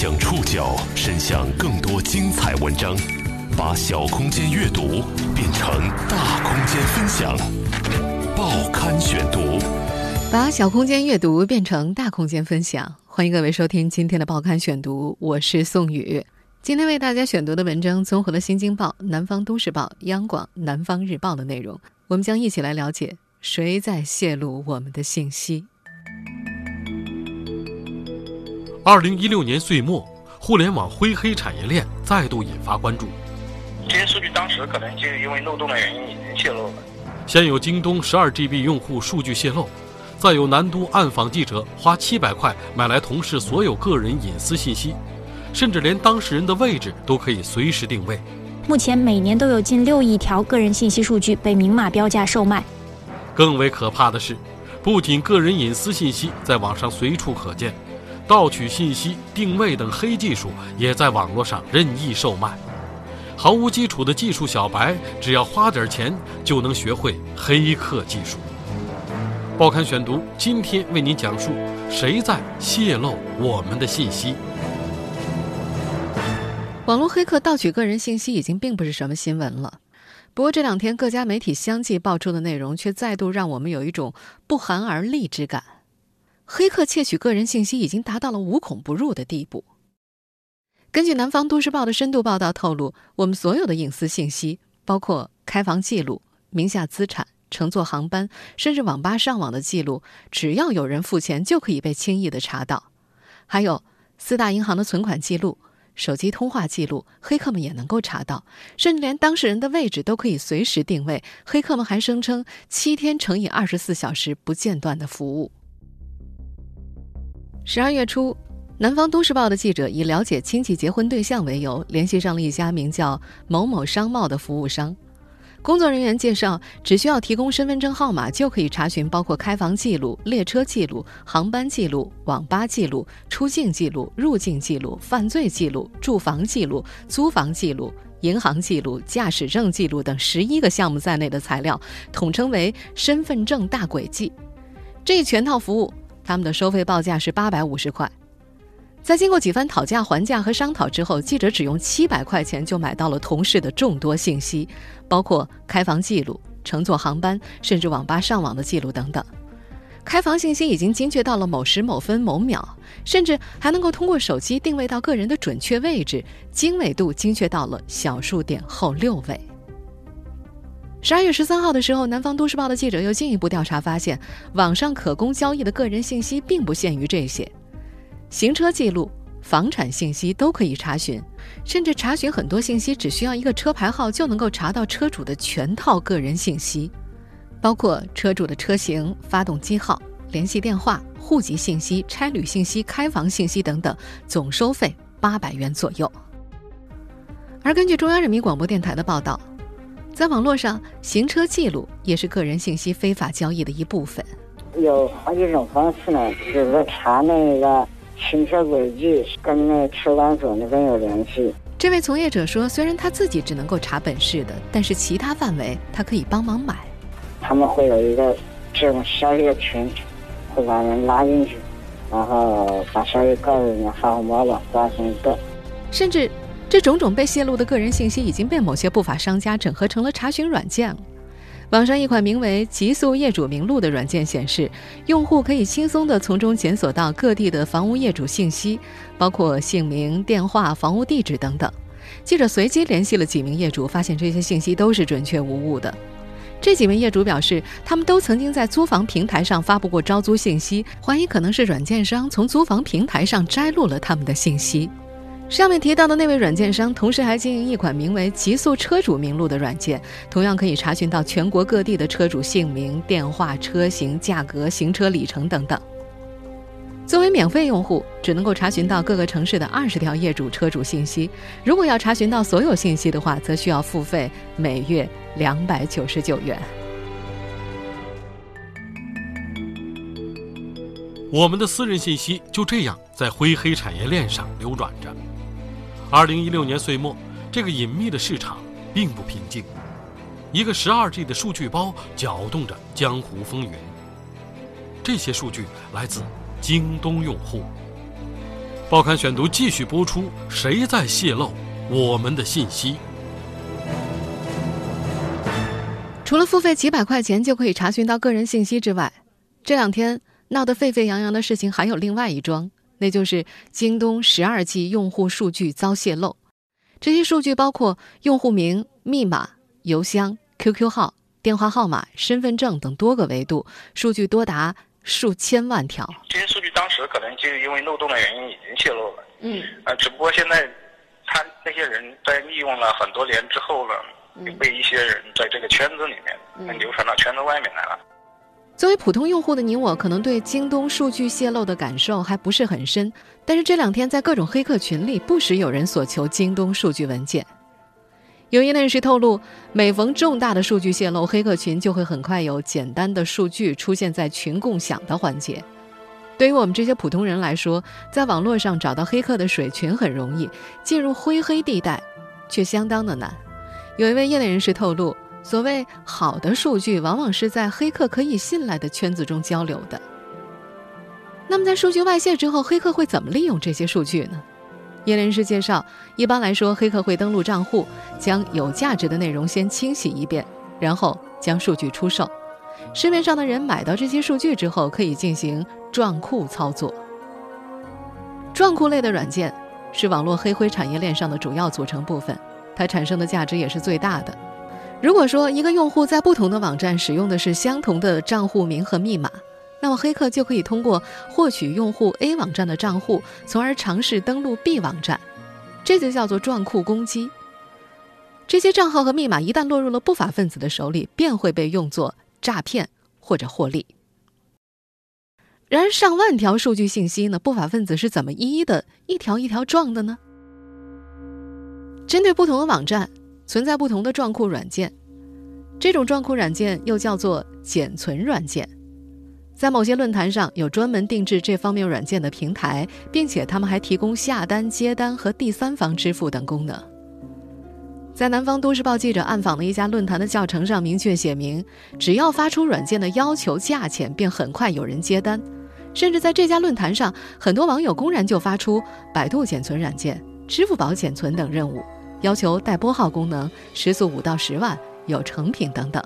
将触角伸向更多精彩文章，把小空间阅读变成大空间分享。报刊选读，把小空间阅读变成大空间分享。欢迎各位收听今天的报刊选读，我是宋宇。今天为大家选读的文章综合了《新京报》、《南方都市报》、央广、《南方日报》的内容，我们将一起来了解谁在泄露我们的信息。二零一六年岁末，互联网灰黑产业链再度引发关注。这些数据当时可能就因为漏洞的原因已经泄露了。先有京东十二 GB 用户数据泄露，再有南都暗访记者花七百块买来同事所有个人隐私信息，甚至连当事人的位置都可以随时定位。目前每年都有近六亿条个人信息数据被明码标价售卖。更为可怕的是，不仅个人隐私信息在网上随处可见。盗取信息、定位等黑技术也在网络上任意售卖，毫无基础的技术小白只要花点钱就能学会黑客技术。报刊选读今天为您讲述：谁在泄露我们的信息？网络黑客盗取个人信息已经并不是什么新闻了，不过这两天各家媒体相继爆出的内容，却再度让我们有一种不寒而栗之感。黑客窃取个人信息已经达到了无孔不入的地步。根据《南方都市报》的深度报道透露，我们所有的隐私信息，包括开房记录、名下资产、乘坐航班，甚至网吧上网的记录，只要有人付钱就可以被轻易的查到。还有四大银行的存款记录、手机通话记录，黑客们也能够查到，甚至连当事人的位置都可以随时定位。黑客们还声称七天乘以二十四小时不间断的服务。十二月初，南方都市报的记者以了解亲戚结婚对象为由，联系上了一家名叫某某商贸的服务商。工作人员介绍，只需要提供身份证号码，就可以查询包括开房记录、列车记录、航班记录、网吧记录、出境记录、入境记录、犯罪记录、住房记录、租房记录、银行记录、驾驶证记录等十一个项目在内的材料，统称为“身份证大轨迹”。这一全套服务。他们的收费报价是八百五十块，在经过几番讨价还价和商讨之后，记者只用七百块钱就买到了同事的众多信息，包括开房记录、乘坐航班，甚至网吧上网的记录等等。开房信息已经精确到了某时某分某秒，甚至还能够通过手机定位到个人的准确位置，经纬度精确到了小数点后六位。十二月十三号的时候，南方都市报的记者又进一步调查发现，网上可供交易的个人信息并不限于这些，行车记录、房产信息都可以查询，甚至查询很多信息只需要一个车牌号就能够查到车主的全套个人信息，包括车主的车型、发动机号、联系电话、户籍信息、差旅信息、开房信息等等，总收费八百元左右。而根据中央人民广播电台的报道。在网络上，行车记录也是个人信息非法交易的一部分。有好几种方式呢，就是查那个行车轨迹，跟那车管所那边有联系。这位从业者说，虽然他自己只能够查本市的，但是其他范围他可以帮忙买。他们会有一个这种消息群，会把人拉进去，然后把消息告诉人家发红包吧，多少钱一个，甚至。这种种被泄露的个人信息已经被某些不法商家整合成了查询软件了。网上一款名为“极速业主名录”的软件显示，用户可以轻松地从中检索到各地的房屋业主信息，包括姓名、电话、房屋地址等等。记者随机联系了几名业主，发现这些信息都是准确无误的。这几名业主表示，他们都曾经在租房平台上发布过招租信息，怀疑可能是软件商从租房平台上摘录了他们的信息。上面提到的那位软件商，同时还经营一款名为“极速车主名录”的软件，同样可以查询到全国各地的车主姓名、电话、车型、价格、行车里程等等。作为免费用户，只能够查询到各个城市的二十条业主车主信息；如果要查询到所有信息的话，则需要付费每月两百九十九元。我们的私人信息就这样在灰黑产业链上流转着。二零一六年岁末，这个隐秘的市场并不平静。一个十二 G 的数据包搅动着江湖风云。这些数据来自京东用户。报刊选读继续播出：谁在泄露我们的信息？除了付费几百块钱就可以查询到个人信息之外，这两天闹得沸沸扬扬的事情还有另外一桩，那就是京东十二 G 用户数据遭泄露。这些数据包括用户名、密码、邮箱、QQ 号、电话号码、身份证等多个维度，数据多达数千万条。这些数据当时可能就因为漏洞的原因已经泄露了，嗯，呃，只不过现在他那些人在利用了很多年之后呢。被一些人在这个圈子里面流传到圈子外面来了。作为普通用户的你我，可能对京东数据泄露的感受还不是很深。但是这两天在各种黑客群里，不时有人索求京东数据文件。有业内人士透露，每逢重大的数据泄露，黑客群就会很快有简单的数据出现在群共享的环节。对于我们这些普通人来说，在网络上找到黑客的水群很容易，进入灰黑地带却相当的难。有一位业内人士透露，所谓好的数据，往往是在黑客可以信赖的圈子中交流的。那么，在数据外泄之后，黑客会怎么利用这些数据呢？业内人士介绍，一般来说，黑客会登录账户，将有价值的内容先清洗一遍，然后将数据出售。市面上的人买到这些数据之后，可以进行撞库操作。撞库类的软件是网络黑灰产业链上的主要组成部分。它产生的价值也是最大的。如果说一个用户在不同的网站使用的是相同的账户名和密码，那么黑客就可以通过获取用户 A 网站的账户，从而尝试登录 B 网站，这就叫做撞库攻击。这些账号和密码一旦落入了不法分子的手里，便会被用作诈骗或者获利。然而，上万条数据信息呢？不法分子是怎么一一的一条一条撞的呢？针对不同的网站，存在不同的撞库软件。这种撞库软件又叫做减存软件。在某些论坛上有专门定制这方面软件的平台，并且他们还提供下单、接单和第三方支付等功能。在南方都市报记者暗访的一家论坛的教程上，明确写明，只要发出软件的要求价钱，便很快有人接单。甚至在这家论坛上，很多网友公然就发出百度减存软件、支付宝减存等任务。要求带拨号功能，时速五到十万，有成品等等，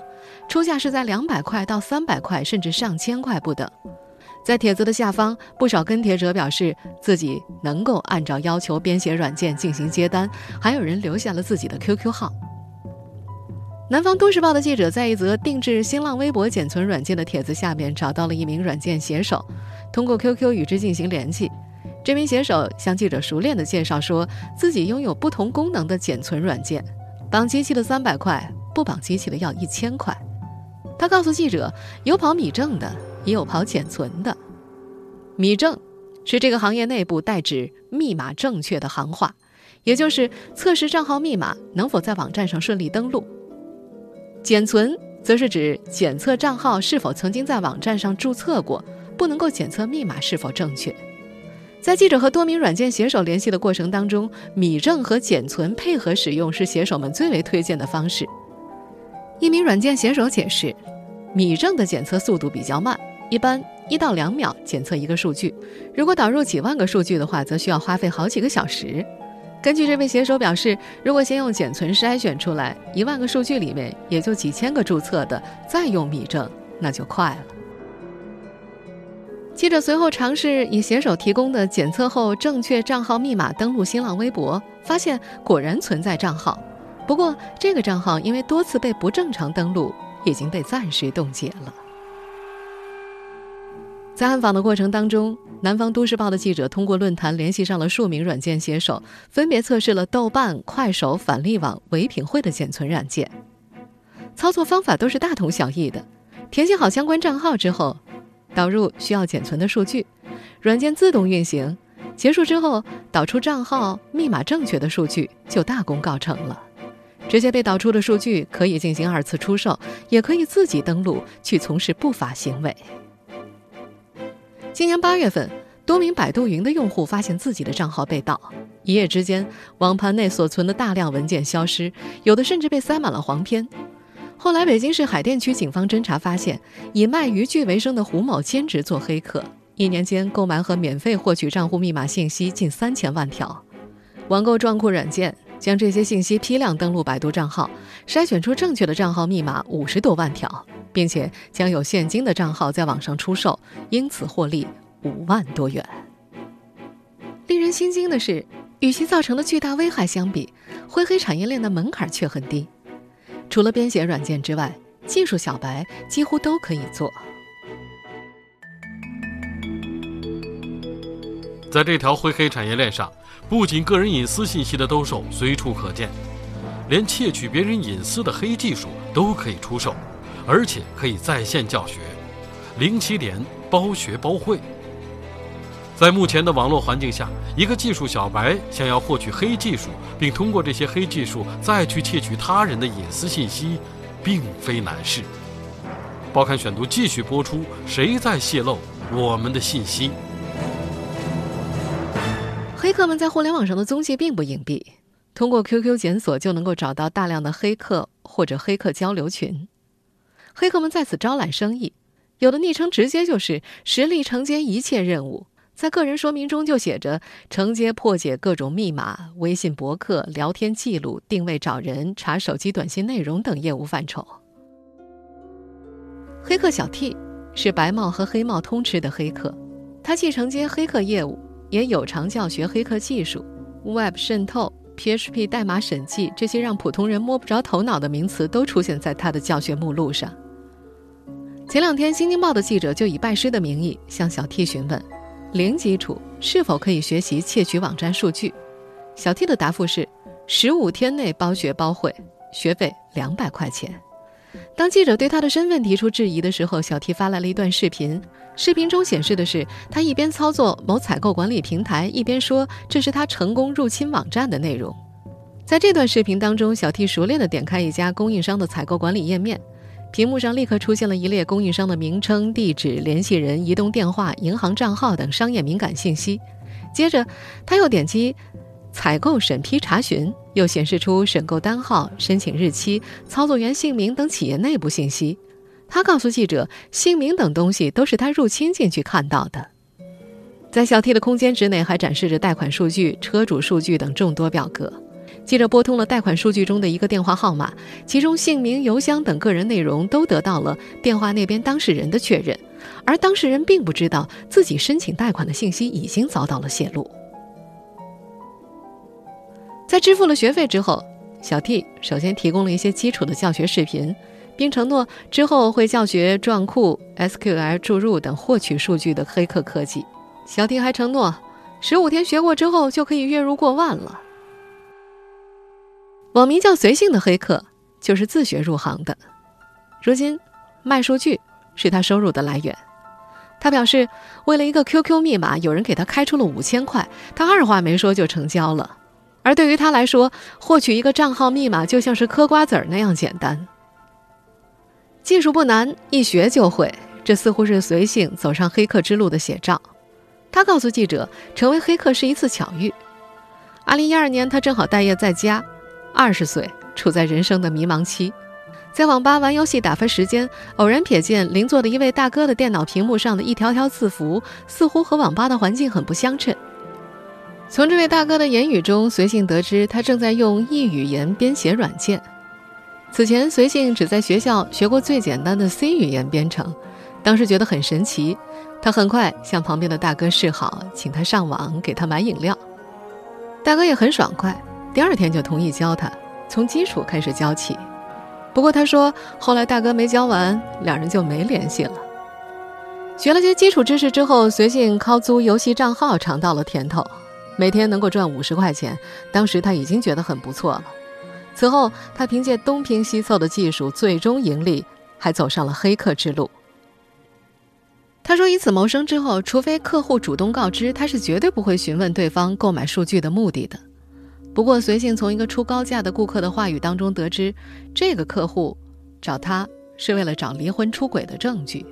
出价是在两百块到三百块，甚至上千块不等。在帖子的下方，不少跟帖者表示自己能够按照要求编写软件进行接单，还有人留下了自己的 QQ 号。南方都市报的记者在一则定制新浪微博简存软件的帖子下面找到了一名软件写手，通过 QQ 与之进行联系。这名写手向记者熟练地介绍，说自己拥有不同功能的减存软件，绑机器的三百块，不绑机器的要一千块。他告诉记者，有跑米证的，也有跑减存的。米证是这个行业内部代指密码正确的行话，也就是测试账号密码能否在网站上顺利登录。减存则是指检测账号是否曾经在网站上注册过，不能够检测密码是否正确。在记者和多名软件写手联系的过程当中，米证和简存配合使用是写手们最为推荐的方式。一名软件写手解释，米证的检测速度比较慢，一般一到两秒检测一个数据，如果导入几万个数据的话，则需要花费好几个小时。根据这位写手表示，如果先用简存筛选出来一万个数据里面也就几千个注册的，再用米证那就快了。记者随后尝试以写手提供的检测后正确账号密码登录新浪微博，发现果然存在账号。不过，这个账号因为多次被不正常登录，已经被暂时冻结了。在暗访的过程当中，南方都市报的记者通过论坛联系上了数名软件写手，分别测试了豆瓣、快手、返利网、唯品会的检存软件。操作方法都是大同小异的，填写好相关账号之后。导入需要减存的数据，软件自动运行，结束之后导出账号密码正确的数据就大功告成了。这些被导出的数据可以进行二次出售，也可以自己登录去从事不法行为。今年八月份，多名百度云的用户发现自己的账号被盗，一夜之间，网盘内所存的大量文件消失，有的甚至被塞满了黄片。后来，北京市海淀区警方侦查发现，以卖渔具为生的胡某兼职做黑客，一年间购买和免费获取账户密码信息近三千万条。网购撞库软件将这些信息批量登录百度账号，筛选出正确的账号密码五十多万条，并且将有现金的账号在网上出售，因此获利五万多元。令人心惊的是，与其造成的巨大危害相比，灰黑产业链的门槛却很低。除了编写软件之外，技术小白几乎都可以做。在这条灰黑产业链上，不仅个人隐私信息的兜售随处可见，连窃取别人隐私的黑技术都可以出售，而且可以在线教学，零起点包学包会。在目前的网络环境下，一个技术小白想要获取黑技术，并通过这些黑技术再去窃取他人的隐私信息，并非难事。报刊选读继续播出：谁在泄露我们的信息？黑客们在互联网上的踪迹并不隐蔽，通过 QQ 检索就能够找到大量的黑客或者黑客交流群。黑客们在此招揽生意，有的昵称直接就是“实力承接一切任务”，在个人说明中就写着“承接破解各种密码、微信博客、聊天记录、定位找人、查手机短信内容等业务范畴”。黑客小 T 是白帽和黑帽通吃的黑客，他既承接黑客业务。也有偿教学黑客技术、Web 渗透、PHP 代码审计这些让普通人摸不着头脑的名词都出现在他的教学目录上。前两天，《新京报》的记者就以拜师的名义向小 T 询问：零基础是否可以学习窃取网站数据？小 T 的答复是：十五天内包学包会，学费两百块钱。当记者对他的身份提出质疑的时候，小 T 发来了一段视频。视频中显示的是他一边操作某采购管理平台，一边说这是他成功入侵网站的内容。在这段视频当中，小 T 熟练地点开一家供应商的采购管理页面，屏幕上立刻出现了一列供应商的名称、地址、联系人、移动电话、银行账号等商业敏感信息。接着，他又点击。采购审批查询又显示出审购单号、申请日期、操作员姓名等企业内部信息。他告诉记者，姓名等东西都是他入侵进去看到的。在小 T 的空间之内，还展示着贷款数据、车主数据等众多表格。记者拨通了贷款数据中的一个电话号码，其中姓名、邮箱等个人内容都得到了电话那边当事人的确认，而当事人并不知道自己申请贷款的信息已经遭到了泄露。在支付了学费之后，小 T 首先提供了一些基础的教学视频，并承诺之后会教学撞库、SQL 注入等获取数据的黑客科技。小 T 还承诺，十五天学过之后就可以月入过万了。网名叫“随性”的黑客就是自学入行的，如今卖数据是他收入的来源。他表示，为了一个 QQ 密码，有人给他开出了五千块，他二话没说就成交了。而对于他来说，获取一个账号密码就像是嗑瓜子儿那样简单。技术不难，一学就会。这似乎是随性走上黑客之路的写照。他告诉记者，成为黑客是一次巧遇。二零一二年，他正好待业在家，二十岁，处在人生的迷茫期，在网吧玩游戏打发时间，偶然瞥见邻座的一位大哥的电脑屏幕上的一条条字符，似乎和网吧的环境很不相称。从这位大哥的言语中，随性得知他正在用异语言编写软件。此前，随性只在学校学过最简单的 C 语言编程，当时觉得很神奇。他很快向旁边的大哥示好，请他上网给他买饮料。大哥也很爽快，第二天就同意教他，从基础开始教起。不过他说，后来大哥没教完，两人就没联系了。学了些基础知识之后，随性靠租游戏账号尝到了甜头。每天能够赚五十块钱，当时他已经觉得很不错了。此后，他凭借东拼西凑的技术，最终盈利，还走上了黑客之路。他说：“以此谋生之后，除非客户主动告知，他是绝对不会询问对方购买数据的目的的。”不过，随性从一个出高价的顾客的话语当中得知，这个客户找他是为了找离婚出轨的证据。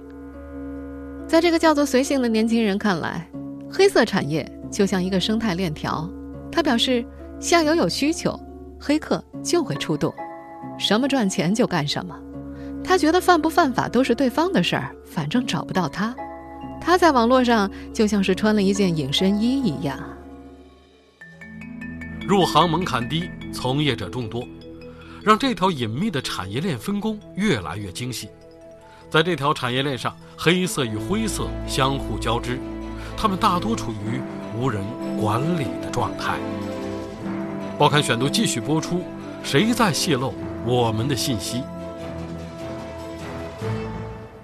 在这个叫做随性的年轻人看来，黑色产业。就像一个生态链条，他表示，下游有需求，黑客就会出动，什么赚钱就干什么。他觉得犯不犯法都是对方的事儿，反正找不到他。他在网络上就像是穿了一件隐身衣一样。入行门槛低，从业者众多，让这条隐秘的产业链分工越来越精细。在这条产业链上，黑色与灰色相互交织，他们大多处于无人管理的状态。报刊选读继续播出：谁在泄露我们的信息？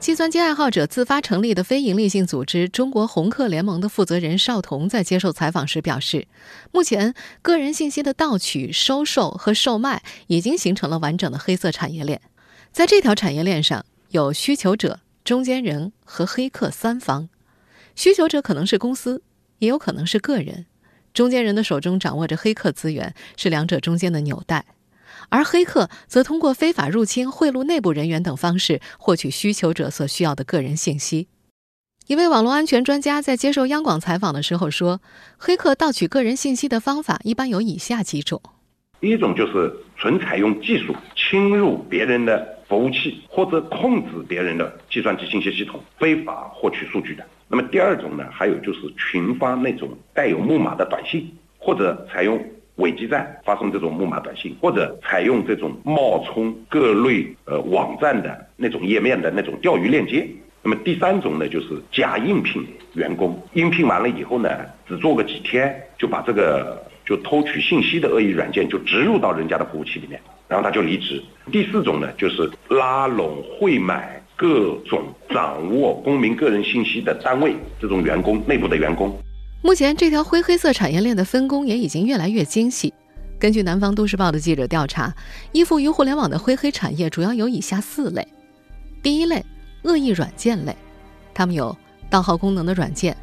计算机爱好者自发成立的非营利性组织“中国红客联盟”的负责人邵彤在接受采访时表示，目前个人信息的盗取、收受和售卖已经形成了完整的黑色产业链。在这条产业链上，有需求者、中间人和黑客三方。需求者可能是公司，也有可能是个人；中间人的手中掌握着黑客资源，是两者中间的纽带。而黑客则通过非法入侵、贿赂内部人员等方式获取需求者所需要的个人信息。一位网络安全专家在接受央广采访的时候说：“黑客盗取个人信息的方法一般有以下几种：第一种就是纯采用技术侵入别人的服务器或者控制别人的计算机信息系统，非法获取数据的；那么第二种呢，还有就是群发那种带有木马的短信，或者采用。”伪基站发送这种木马短信，或者采用这种冒充各类呃网站的那种页面的那种钓鱼链接。那么第三种呢，就是假应聘员工，应聘完了以后呢，只做个几天，就把这个就偷取信息的恶意软件就植入到人家的服务器里面，然后他就离职。第四种呢，就是拉拢会买各种掌握公民个人信息的单位，这种员工内部的员工。目前，这条灰黑色产业链的分工也已经越来越精细。根据南方都市报的记者调查，依附于互联网的灰黑产业主要有以下四类：第一类，恶意软件类，它们有盗号功能的软件、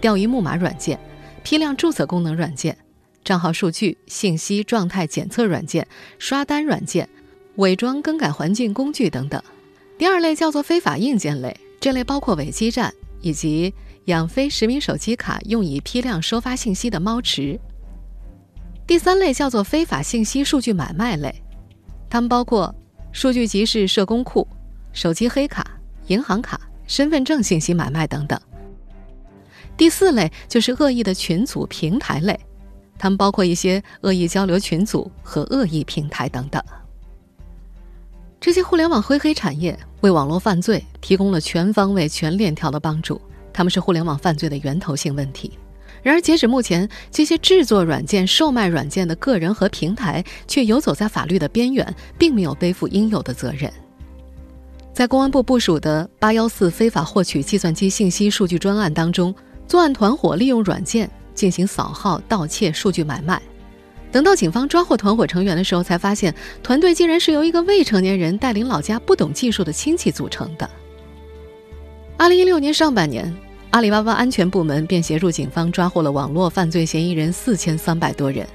钓鱼木马软件、批量注册功能软件、账号数据、信息状态检测软件、刷单软件、伪装更改环境工具等等；第二类叫做非法硬件类，这类包括伪基站以及。养飞实名手机卡用以批量收发信息的猫池。第三类叫做非法信息数据买卖类，它们包括数据集市、社工库、手机黑卡、银行卡、身份证信息买卖等等。第四类就是恶意的群组平台类，它们包括一些恶意交流群组和恶意平台等等。这些互联网灰黑产业为网络犯罪提供了全方位、全链条的帮助。他们是互联网犯罪的源头性问题。然而，截止目前，这些制作软件、售卖软件的个人和平台却游走在法律的边缘，并没有背负应有的责任。在公安部部署的“八幺四”非法获取计算机信息数据专案当中，作案团伙利用软件进行扫号、盗窃、数据买卖。等到警方抓获团伙成员的时候，才发现团队竟然是由一个未成年人带领老家不懂技术的亲戚组成的。二零一六年上半年，阿里巴巴安全部门便协助警方抓获了网络犯罪嫌疑人四千三百多人。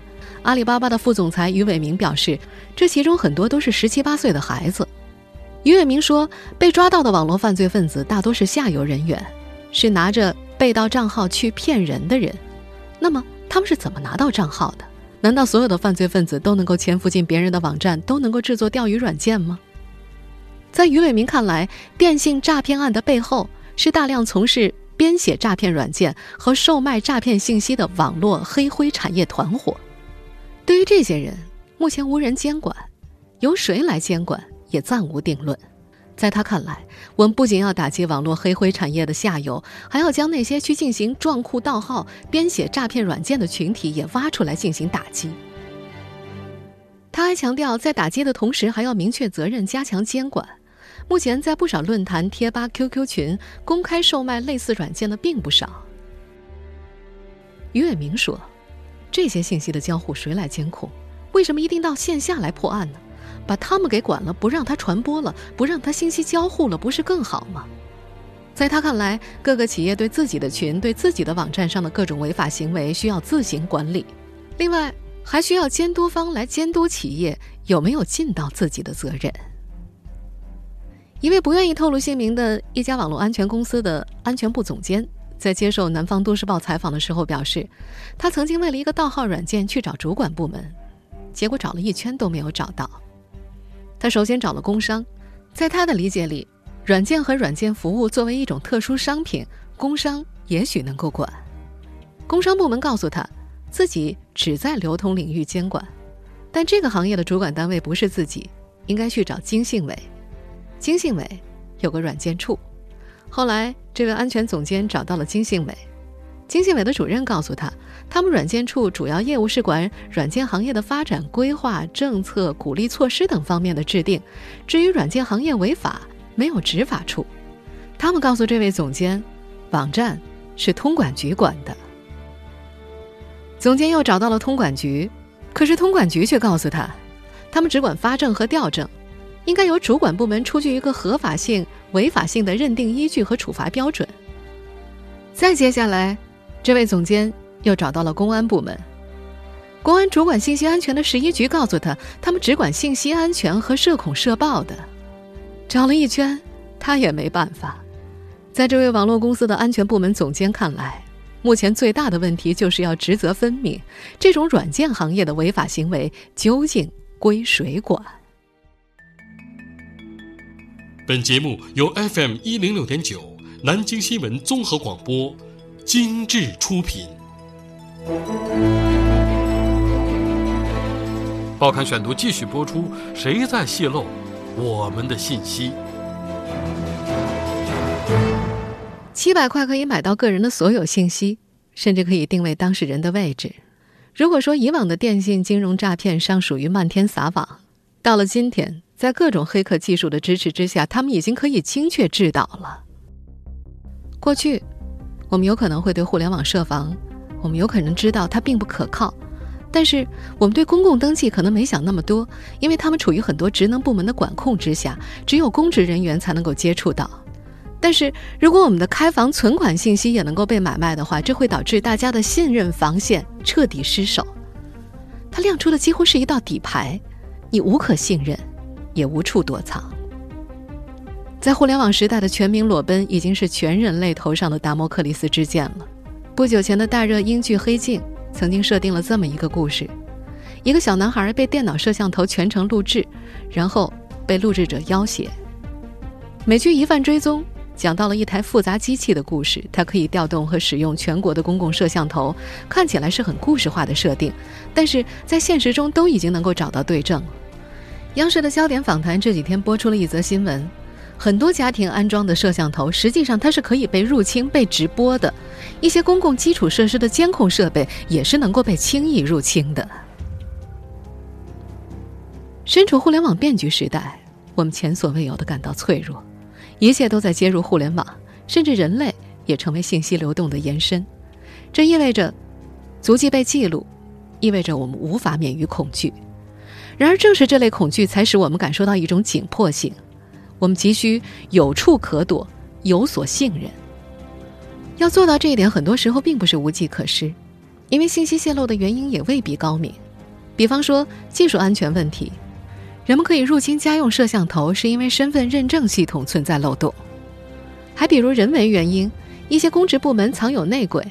阿里巴巴的副总裁于伟明表示，这其中很多都是十七八岁的孩子。于伟明说，被抓到的网络犯罪分子大多是下游人员，是拿着被盗账号去骗人的人。那么，他们是怎么拿到账号的？难道所有的犯罪分子都能够潜伏进别人的网站，都能够制作钓鱼软件吗？在于伟明看来，电信诈骗案的背后是大量从事编写诈骗软件和售卖诈骗信息的网络黑灰产业团伙。对于这些人，目前无人监管，由谁来监管也暂无定论。在他看来，我们不仅要打击网络黑灰产业的下游，还要将那些去进行撞库盗号、编写诈骗软件的群体也挖出来进行打击。他还强调，在打击的同时，还要明确责任，加强监管。目前，在不少论坛、贴吧、QQ 群公开售卖类似软件的并不少。于伟明说：“这些信息的交互谁来监控？为什么一定到线下来破案呢？把他们给管了，不让他传播了，不让他信息交互了，不是更好吗？”在他看来，各个企业对自己的群、对自己的网站上的各种违法行为需要自行管理，另外还需要监督方来监督企业有没有尽到自己的责任。一位不愿意透露姓名的一家网络安全公司的安全部总监，在接受《南方都市报》采访的时候表示，他曾经为了一个盗号软件去找主管部门，结果找了一圈都没有找到。他首先找了工商，在他的理解里，软件和软件服务作为一种特殊商品，工商也许能够管。工商部门告诉他，自己只在流通领域监管，但这个行业的主管单位不是自己，应该去找经信委。经信委有个软件处。后来，这位安全总监找到了经信委，经信委的主任告诉他，他们软件处主要业务是管软件行业的发展规划、政策、鼓励措施等方面的制定，至于软件行业违法，没有执法处。他们告诉这位总监，网站是通管局管的。总监又找到了通管局，可是通管局却告诉他，他们只管发证和调证，应该由主管部门出具一个合法性、违法性的认定依据和处罚标准。再接下来，这位总监又找到了公安部门，公安主管信息安全的十一局告诉他，他们只管信息安全和涉恐涉暴的。找了一圈，他也没办法。在这位网络公司的安全部门总监看来，目前最大的问题就是要职责分明。这种软件行业的违法行为究竟归谁管？本节目由 FM 一零六点九南京新闻综合广播精致出品。报刊选读继续播出：谁在泄露我们的信息？七百块可以买到个人的所有信息，甚至可以定位当事人的位置。如果说以往的电信金融诈骗尚属于漫天撒网，到了今天，在各种黑客技术的支持之下，他们已经可以精确制导了。过去，我们有可能会对互联网设防，我们有可能知道它并不可靠，但是我们对公共登记可能没想那么多，因为他们处于很多职能部门的管控之下，只有公职人员才能够接触到。但是如果我们的开房存款信息也能够被买卖的话，这会导致大家的信任防线彻底失守。它亮出的几乎是一道底牌，你无可信任，也无处躲藏。在互联网时代的全民裸奔，已经是全人类头上的达摩克里斯之剑了。不久前的大热英剧《黑镜》曾经设定了这么一个故事：一个小男孩被电脑摄像头全程录制，然后被录制者要挟。美剧《疑犯追踪》。讲到了一台复杂机器的故事，它可以调动和使用全国的公共摄像头，看起来是很故事化的设定，但是在现实中都已经能够找到对证。央视的焦点访谈这几天播出了一则新闻，很多家庭安装的摄像头，实际上它是可以被入侵、被直播的；一些公共基础设施的监控设备也是能够被轻易入侵的。身处互联网变局时代，我们前所未有的感到脆弱。一切都在接入互联网，甚至人类也成为信息流动的延伸。这意味着足迹被记录，意味着我们无法免于恐惧。然而，正是这类恐惧，才使我们感受到一种紧迫性。我们急需有处可躲，有所信任。要做到这一点，很多时候并不是无计可施，因为信息泄露的原因也未必高明。比方说，技术安全问题。人们可以入侵家用摄像头，是因为身份认证系统存在漏洞；还比如人为原因，一些公职部门藏有内鬼，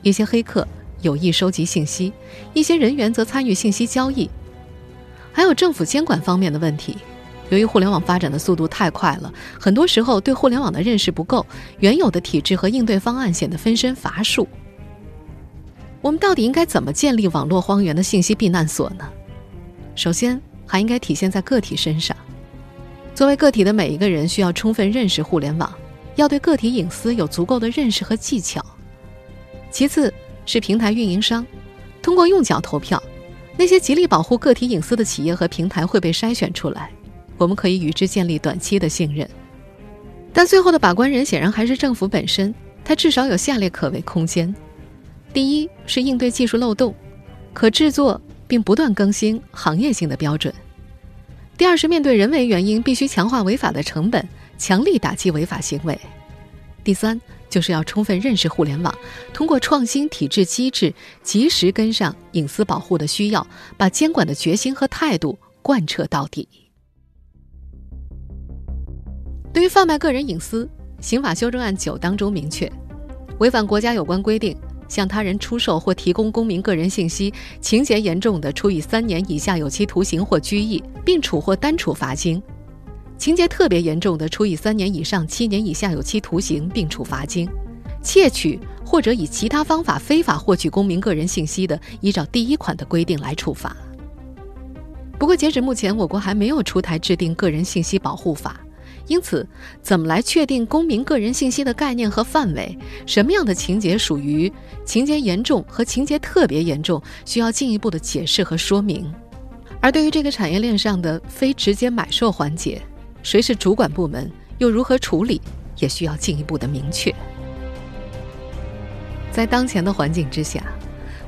一些黑客有意收集信息，一些人员则参与信息交易。还有政府监管方面的问题，由于互联网发展的速度太快了，很多时候对互联网的认识不够，原有的体制和应对方案显得分身乏术。我们到底应该怎么建立网络荒原的信息避难所呢？首先。还应该体现在个体身上。作为个体的每一个人，需要充分认识互联网，要对个体隐私有足够的认识和技巧。其次是平台运营商，通过用脚投票，那些极力保护个体隐私的企业和平台会被筛选出来，我们可以与之建立短期的信任。但最后的把关人显然还是政府本身，它至少有下列可为空间：第一是应对技术漏洞，可制作。并不断更新行业性的标准。第二是面对人为原因，必须强化违法的成本，强力打击违法行为。第三就是要充分认识互联网，通过创新体制机制，及时跟上隐私保护的需要，把监管的决心和态度贯彻到底。对于贩卖个人隐私，刑法修正案九当中明确，违反国家有关规定。向他人出售或提供公民个人信息，情节严重的，处以三年以下有期徒刑或拘役，并处或单处罚金；情节特别严重的，处以三年以上七年以下有期徒刑，并处罚金；窃取或者以其他方法非法获取公民个人信息的，依照第一款的规定来处罚。不过，截止目前，我国还没有出台制定个人信息保护法，因此，怎么来确定公民个人信息的概念和范围？什么样的情节属于情节严重和情节特别严重，需要进一步的解释和说明。而对于这个产业链上的非直接买受环节，谁是主管部门，又如何处理，也需要进一步的明确。在当前的环境之下，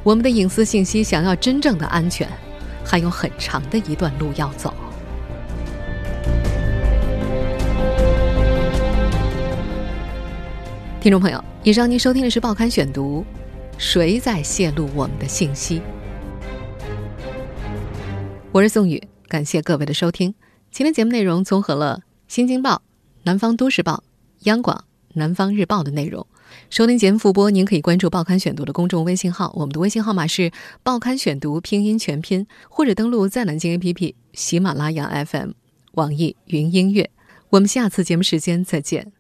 我们的隐私信息想要真正的安全。还有很长的一段路要走。听众朋友，以上您收听的是《报刊选读》，谁在泄露我们的信息？我是宋宇，感谢各位的收听。今天节目内容综合了《新京报》、《南方都市报》、央广、《南方日报》的内容。收听节目复播，您可以关注《报刊选读》的公众微信号，我们的微信号码是《报刊选读》拼音全拼，或者登录在南京 APP、喜马拉雅 FM、网易云音乐。我们下次节目时间再见。